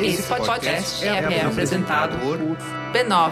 Esse podcast é, é apresentado por b9.com.br.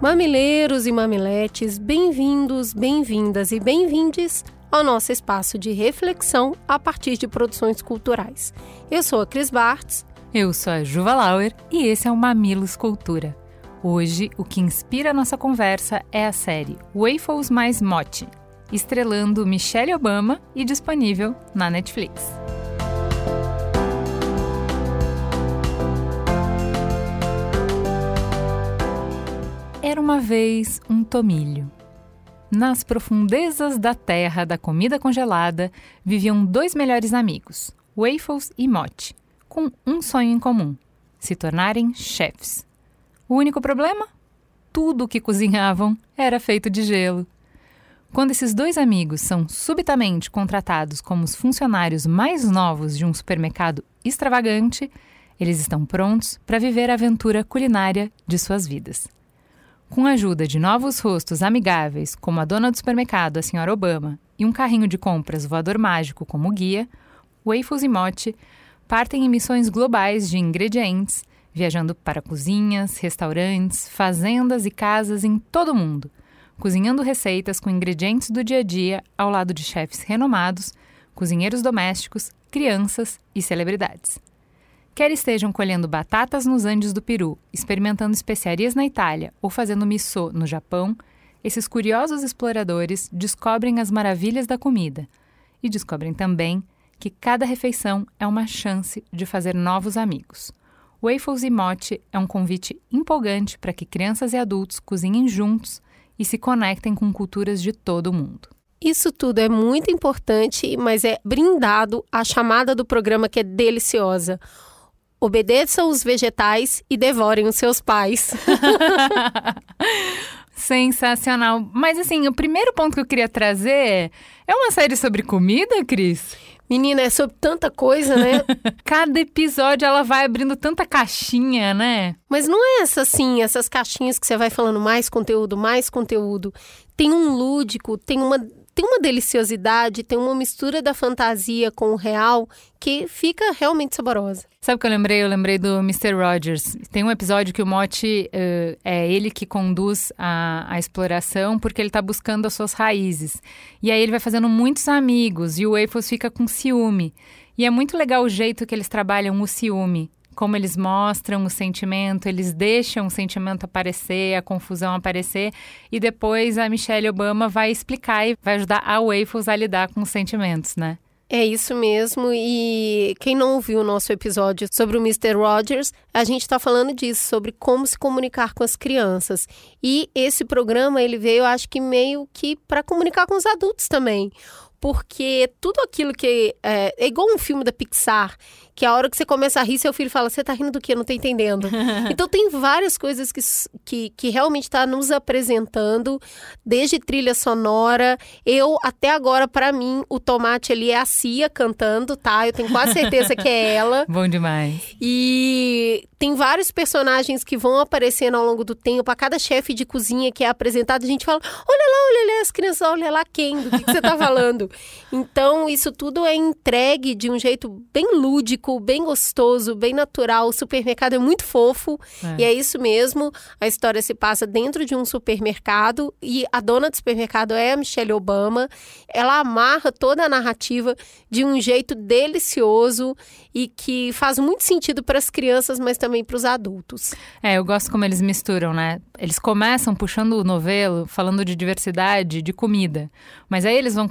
Mamileiros e mamiletes, bem-vindos, bem-vindas e bem-vindes ao nosso espaço de reflexão a partir de produções culturais. Eu sou a Cris Bartz. Eu sou a Juva Lauer e esse é o Mamilos Cultura. Hoje, o que inspira a nossa conversa é a série Waffles mais Mote, estrelando Michelle Obama e disponível na Netflix. Era uma vez um tomilho. Nas profundezas da terra da comida congelada viviam dois melhores amigos, Waffles e Motte, com um sonho em comum: se tornarem chefes. O único problema? Tudo o que cozinhavam era feito de gelo. Quando esses dois amigos são subitamente contratados como os funcionários mais novos de um supermercado extravagante, eles estão prontos para viver a aventura culinária de suas vidas. Com a ajuda de novos rostos amigáveis, como a dona do supermercado, a senhora Obama, e um carrinho de compras voador mágico como guia, Waffles e Mote partem em missões globais de ingredientes, viajando para cozinhas, restaurantes, fazendas e casas em todo o mundo, cozinhando receitas com ingredientes do dia a dia ao lado de chefes renomados, cozinheiros domésticos, crianças e celebridades. Quer estejam colhendo batatas nos Andes do Peru, experimentando especiarias na Itália ou fazendo miso no Japão, esses curiosos exploradores descobrem as maravilhas da comida e descobrem também que cada refeição é uma chance de fazer novos amigos. Waffles e Mote é um convite empolgante para que crianças e adultos cozinhem juntos e se conectem com culturas de todo o mundo. Isso tudo é muito importante, mas é brindado à chamada do programa que é deliciosa obedeçam os vegetais e devorem os seus pais. Sensacional. Mas assim, o primeiro ponto que eu queria trazer é uma série sobre comida, Cris? Menina, é sobre tanta coisa, né? Cada episódio ela vai abrindo tanta caixinha, né? Mas não é essa assim, essas caixinhas que você vai falando mais conteúdo, mais conteúdo. Tem um lúdico, tem uma tem uma deliciosidade, tem uma mistura da fantasia com o real que fica realmente saborosa. Sabe o que eu lembrei? Eu lembrei do Mr. Rogers. Tem um episódio que o Mote uh, é ele que conduz a, a exploração porque ele está buscando as suas raízes. E aí ele vai fazendo muitos amigos e o Waffles fica com ciúme. E é muito legal o jeito que eles trabalham o ciúme como eles mostram o sentimento, eles deixam o sentimento aparecer, a confusão aparecer, e depois a Michelle Obama vai explicar e vai ajudar a Waffles a lidar com os sentimentos, né? É isso mesmo, e quem não ouviu o nosso episódio sobre o Mr. Rogers, a gente está falando disso, sobre como se comunicar com as crianças. E esse programa, ele veio, acho que meio que para comunicar com os adultos também porque tudo aquilo que é, é, igual um filme da Pixar, que a hora que você começa a rir, seu filho fala: Você tá rindo do quê? Eu não tô entendendo. então, tem várias coisas que, que, que realmente está nos apresentando, desde trilha sonora. Eu, até agora, para mim, o tomate ali é a Cia cantando, tá? Eu tenho quase certeza que é ela. Bom demais. E tem vários personagens que vão aparecendo ao longo do tempo. A cada chefe de cozinha que é apresentado, a gente fala: Olha lá, olha lá, as crianças, olha lá quem, do que, que você tá falando. Então, isso tudo é entregue de um jeito bem lúdico bem gostoso, bem natural. O supermercado é muito fofo é. e é isso mesmo. A história se passa dentro de um supermercado e a dona do supermercado é a Michelle Obama. Ela amarra toda a narrativa de um jeito delicioso e que faz muito sentido para as crianças, mas também para os adultos. É, eu gosto como eles misturam, né? Eles começam puxando o novelo, falando de diversidade, de comida, mas aí eles vão,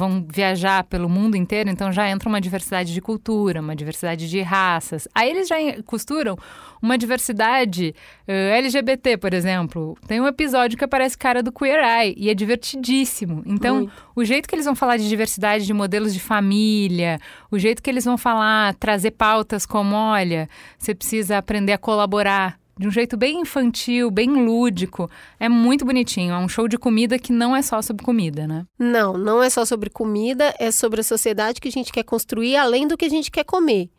vão viajar pelo mundo inteiro, então já entra uma diversidade de cultura, uma diversidade de raças. Aí eles já costuram uma diversidade uh, LGBT, por exemplo. Tem um episódio que aparece cara do Queer Eye e é divertidíssimo. Então, Muito. o jeito que eles vão falar de diversidade de modelos de família, o jeito que eles vão falar, trazer pautas como, olha, você precisa aprender a colaborar de um jeito bem infantil, bem lúdico. É muito bonitinho. É um show de comida que não é só sobre comida, né? Não, não é só sobre comida, é sobre a sociedade que a gente quer construir, além do que a gente quer comer.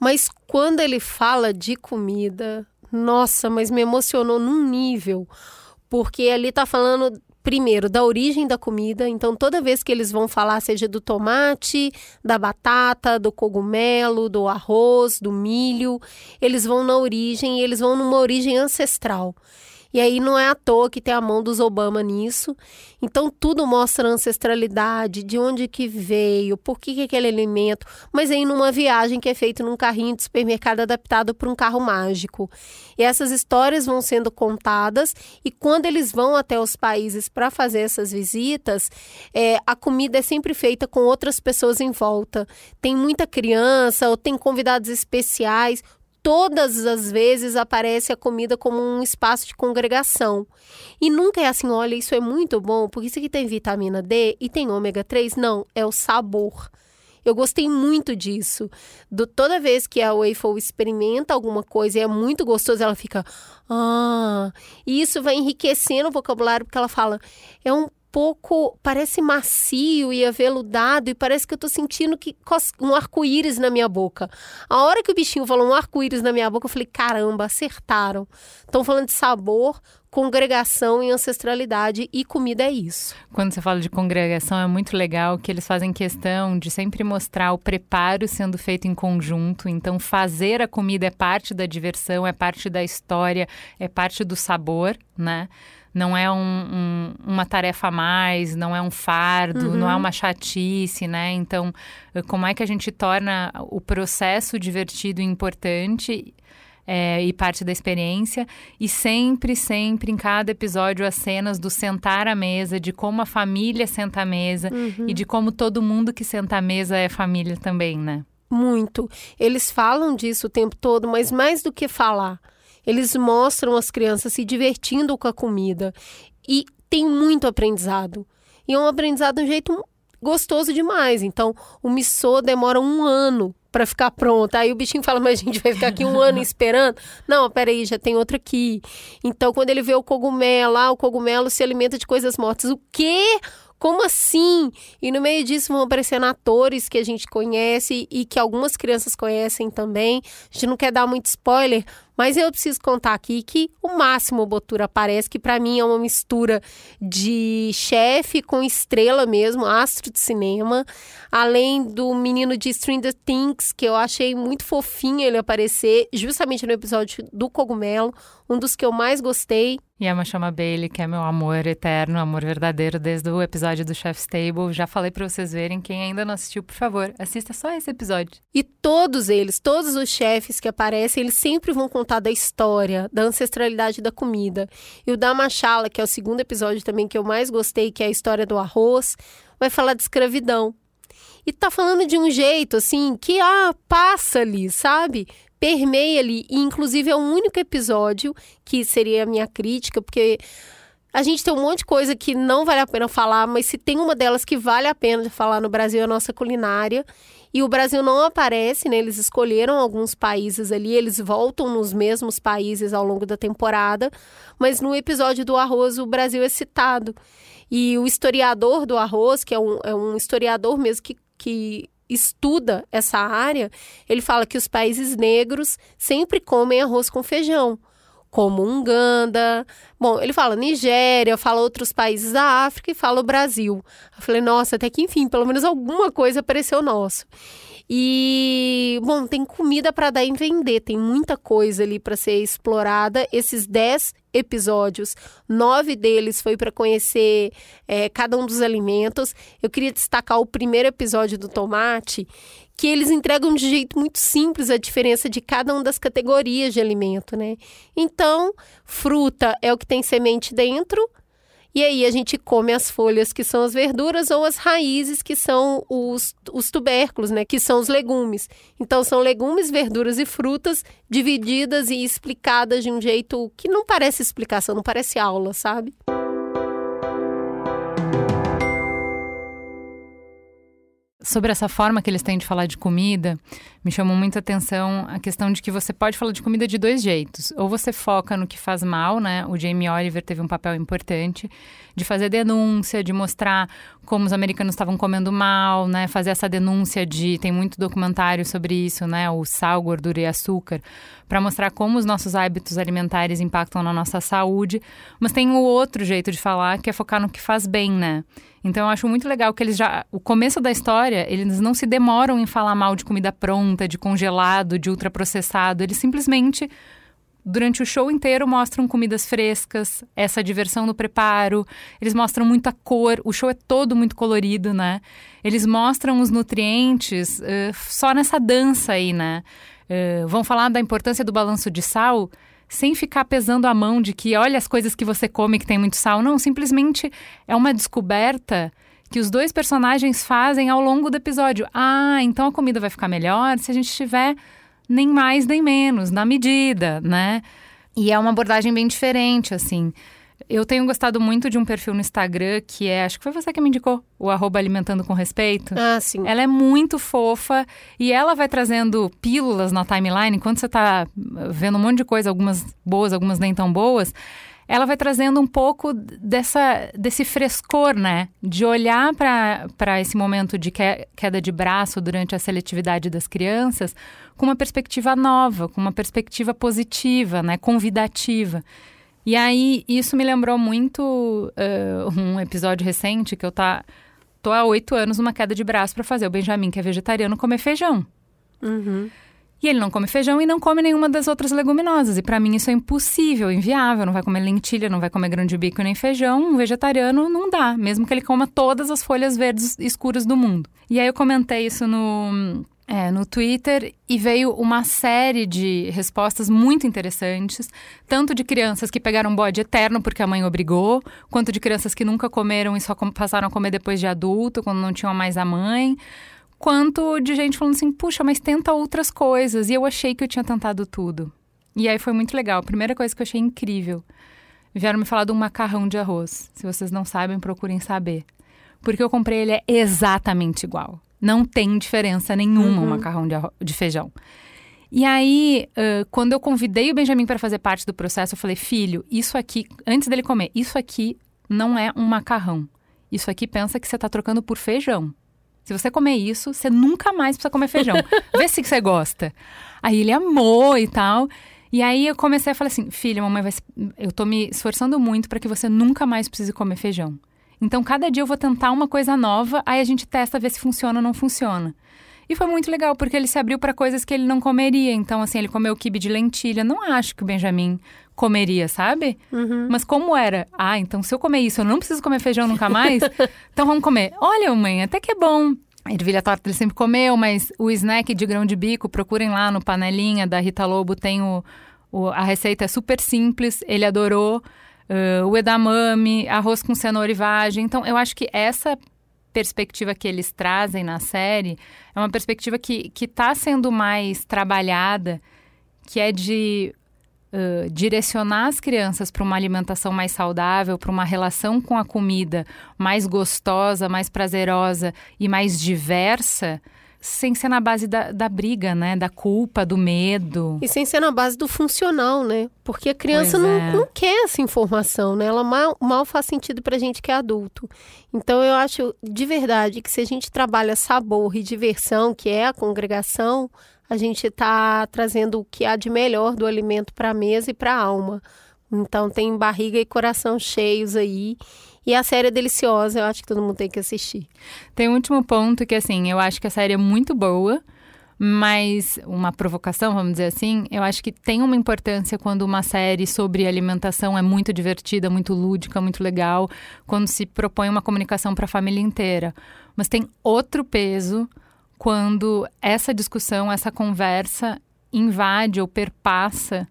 Mas quando ele fala de comida, nossa, mas me emocionou num nível. Porque ali tá falando primeiro, da origem da comida. Então, toda vez que eles vão falar, seja do tomate, da batata, do cogumelo, do arroz, do milho, eles vão na origem eles vão numa origem ancestral. E aí não é à toa que tem a mão dos Obama nisso. Então tudo mostra ancestralidade, de onde que veio, por que, que aquele alimento. Mas aí numa viagem que é feita num carrinho de supermercado adaptado para um carro mágico. E essas histórias vão sendo contadas e quando eles vão até os países para fazer essas visitas, é, a comida é sempre feita com outras pessoas em volta. Tem muita criança ou tem convidados especiais todas as vezes aparece a comida como um espaço de congregação. E nunca é assim, olha, isso é muito bom, porque isso aqui tem vitamina D e tem ômega 3. Não, é o sabor. Eu gostei muito disso. Do, toda vez que a Waffle experimenta alguma coisa e é muito gostoso, ela fica. Ah! E isso vai enriquecendo o vocabulário, porque ela fala. É um pouco, parece macio e aveludado e parece que eu tô sentindo que um arco-íris na minha boca. A hora que o bichinho falou um arco-íris na minha boca, eu falei, caramba, acertaram. Estão falando de sabor, congregação e ancestralidade e comida é isso. Quando você fala de congregação é muito legal que eles fazem questão de sempre mostrar o preparo sendo feito em conjunto. Então fazer a comida é parte da diversão, é parte da história, é parte do sabor, né? Não é um, um, uma tarefa a mais, não é um fardo, uhum. não é uma chatice, né? Então, como é que a gente torna o processo divertido e importante é, e parte da experiência. E sempre, sempre, em cada episódio, as cenas do sentar à mesa, de como a família senta à mesa uhum. e de como todo mundo que senta à mesa é família também, né? Muito. Eles falam disso o tempo todo, mas mais do que falar eles mostram as crianças se divertindo com a comida e tem muito aprendizado. E é um aprendizado de um jeito gostoso demais. Então, o missô demora um ano para ficar pronto. Aí o bichinho fala, mas a gente vai ficar aqui um ano esperando? Não, peraí, já tem outra aqui. Então, quando ele vê o cogumelo, ah, o cogumelo se alimenta de coisas mortas. O quê? Como assim? E no meio disso vão aparecendo atores que a gente conhece e que algumas crianças conhecem também. A gente não quer dar muito spoiler, mas eu preciso contar aqui que o Máximo Botura aparece, que para mim é uma mistura de chefe com estrela mesmo, astro de cinema. Além do menino de Stranger Things, que eu achei muito fofinho ele aparecer, justamente no episódio do cogumelo, um dos que eu mais gostei. E a Machama Bailey, que é meu amor eterno, amor verdadeiro desde o episódio do Chef's Table. Já falei para vocês verem. Quem ainda não assistiu, por favor, assista só esse episódio. E todos eles, todos os chefes que aparecem, eles sempre vão contar da história, da ancestralidade da comida. E o da Machala, que é o segundo episódio também que eu mais gostei, que é a história do arroz, vai falar de escravidão. E tá falando de um jeito assim que ah, passa ali, sabe? Permeia ali. E inclusive é o único episódio que seria a minha crítica, porque a gente tem um monte de coisa que não vale a pena falar, mas se tem uma delas que vale a pena falar no Brasil é a nossa culinária. E o Brasil não aparece, né? Eles escolheram alguns países ali, eles voltam nos mesmos países ao longo da temporada, mas no episódio do arroz o Brasil é citado. E o historiador do arroz, que é um, é um historiador mesmo que, que estuda essa área, ele fala que os países negros sempre comem arroz com feijão como Uganda. Bom, ele fala Nigéria, fala outros países da África e fala o Brasil. Eu falei, nossa, até que enfim, pelo menos alguma coisa apareceu nosso. E, bom, tem comida para dar em vender, tem muita coisa ali para ser explorada. Esses dez episódios, nove deles foi para conhecer é, cada um dos alimentos. Eu queria destacar o primeiro episódio do tomate, que eles entregam de jeito muito simples a diferença de cada uma das categorias de alimento, né? Então, fruta é o que tem semente dentro, e aí a gente come as folhas, que são as verduras, ou as raízes, que são os, os tubérculos, né? Que são os legumes. Então, são legumes, verduras e frutas divididas e explicadas de um jeito que não parece explicação, não parece aula, sabe? Sobre essa forma que eles têm de falar de comida, me chamou muita atenção a questão de que você pode falar de comida de dois jeitos. Ou você foca no que faz mal, né? O Jamie Oliver teve um papel importante de fazer denúncia, de mostrar como os americanos estavam comendo mal, né? Fazer essa denúncia de tem muito documentário sobre isso, né? O sal, gordura e açúcar, para mostrar como os nossos hábitos alimentares impactam na nossa saúde. Mas tem o outro jeito de falar, que é focar no que faz bem, né? Então eu acho muito legal que eles já. O começo da história, eles não se demoram em falar mal de comida pronta, de congelado, de ultraprocessado. Eles simplesmente, durante o show inteiro, mostram comidas frescas, essa diversão no preparo. Eles mostram muita cor. O show é todo muito colorido, né? Eles mostram os nutrientes uh, só nessa dança aí, né? Uh, vão falar da importância do balanço de sal sem ficar pesando a mão de que olha as coisas que você come que tem muito sal. Não, simplesmente é uma descoberta que os dois personagens fazem ao longo do episódio. Ah, então a comida vai ficar melhor se a gente tiver nem mais nem menos, na medida, né? E é uma abordagem bem diferente, assim. Eu tenho gostado muito de um perfil no Instagram que é, acho que foi você que me indicou, o arroba alimentando com respeito. Ah, sim. Ela é muito fofa e ela vai trazendo pílulas na timeline, enquanto você está vendo um monte de coisa, algumas boas, algumas nem tão boas. Ela vai trazendo um pouco dessa, desse frescor, né? De olhar para esse momento de queda de braço durante a seletividade das crianças com uma perspectiva nova, com uma perspectiva positiva, né? Convidativa. E aí, isso me lembrou muito uh, um episódio recente que eu tá, tô há oito anos numa queda de braço para fazer o Benjamin, que é vegetariano, comer feijão. Uhum. E ele não come feijão e não come nenhuma das outras leguminosas. E para mim isso é impossível, inviável. Não vai comer lentilha, não vai comer grão de bico nem feijão. Um vegetariano não dá, mesmo que ele coma todas as folhas verdes escuras do mundo. E aí eu comentei isso no, é, no Twitter e veio uma série de respostas muito interessantes, tanto de crianças que pegaram bode eterno porque a mãe obrigou, quanto de crianças que nunca comeram e só passaram a comer depois de adulto, quando não tinham mais a mãe, quanto de gente falando assim: puxa, mas tenta outras coisas. E eu achei que eu tinha tentado tudo. E aí foi muito legal. A primeira coisa que eu achei incrível. Vieram me falar de um macarrão de arroz. Se vocês não sabem, procurem saber. Porque eu comprei ele é exatamente igual. Não tem diferença nenhuma uhum. o macarrão de, de feijão. E aí, uh, quando eu convidei o Benjamin para fazer parte do processo, eu falei: filho, isso aqui, antes dele comer, isso aqui não é um macarrão. Isso aqui pensa que você está trocando por feijão. Se você comer isso, você nunca mais precisa comer feijão. Vê se você gosta. Aí ele amou e tal. E aí eu comecei a falar assim: filha, mamãe vai. Eu tô me esforçando muito para que você nunca mais precise comer feijão. Então, cada dia eu vou tentar uma coisa nova, aí a gente testa ver se funciona ou não funciona. E foi muito legal, porque ele se abriu para coisas que ele não comeria. Então, assim, ele comeu quibe de lentilha. Não acho que o Benjamin comeria, sabe? Uhum. Mas como era? Ah, então se eu comer isso, eu não preciso comer feijão nunca mais? então vamos comer. Olha, mãe, até que é bom. A ervilha torta ele sempre comeu, mas o snack de grão de bico, procurem lá no panelinha da Rita Lobo, tem o, o a receita é super simples, ele adorou uh, o edamame, arroz com cenoura e vagem. Então, eu acho que essa perspectiva que eles trazem na série é uma perspectiva que está sendo mais trabalhada, que é de uh, direcionar as crianças para uma alimentação mais saudável, para uma relação com a comida mais gostosa, mais prazerosa e mais diversa sem ser na base da, da briga, né? Da culpa, do medo. E sem ser na base do funcional, né? Porque a criança não, é. não, quer essa informação, né? Ela mal, mal faz sentido pra gente que é adulto. Então eu acho de verdade que se a gente trabalha sabor e diversão, que é a congregação, a gente está trazendo o que há de melhor do alimento para a mesa e para a alma. Então tem barriga e coração cheios aí. E a série é deliciosa, eu acho que todo mundo tem que assistir. Tem um último ponto que, assim, eu acho que a série é muito boa, mas uma provocação, vamos dizer assim, eu acho que tem uma importância quando uma série sobre alimentação é muito divertida, muito lúdica, muito legal, quando se propõe uma comunicação para a família inteira. Mas tem outro peso quando essa discussão, essa conversa invade ou perpassa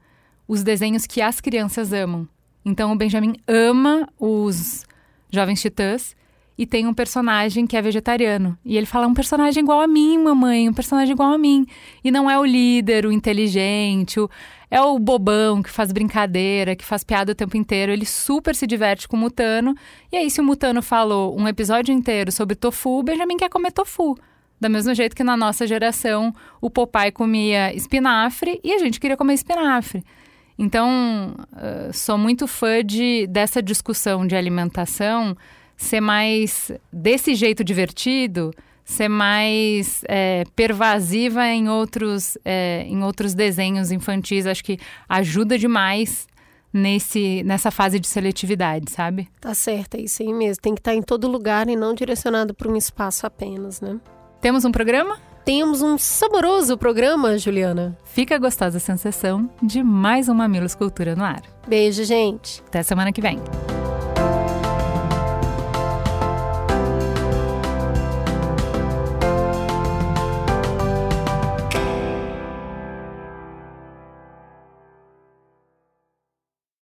os desenhos que as crianças amam. Então o Benjamin ama os Jovens Titãs, e tem um personagem que é vegetariano. E ele fala: um personagem igual a mim, mamãe, um personagem igual a mim. E não é o líder, o inteligente, o, é o bobão que faz brincadeira, que faz piada o tempo inteiro. Ele super se diverte com o Mutano. E aí, se o Mutano falou um episódio inteiro sobre tofu, o Benjamin quer comer tofu. Da mesmo jeito que na nossa geração o Popeye comia espinafre e a gente queria comer espinafre. Então, uh, sou muito fã de, dessa discussão de alimentação ser mais desse jeito divertido, ser mais é, pervasiva em outros, é, em outros desenhos infantis. Acho que ajuda demais nesse, nessa fase de seletividade, sabe? Tá certo, é isso aí mesmo. Tem que estar em todo lugar e não direcionado para um espaço apenas, né? Temos um programa? Temos um saboroso programa, Juliana. Fica a gostosa sensação de mais um Mamilos Cultura no ar. Beijo, gente. Até semana que vem.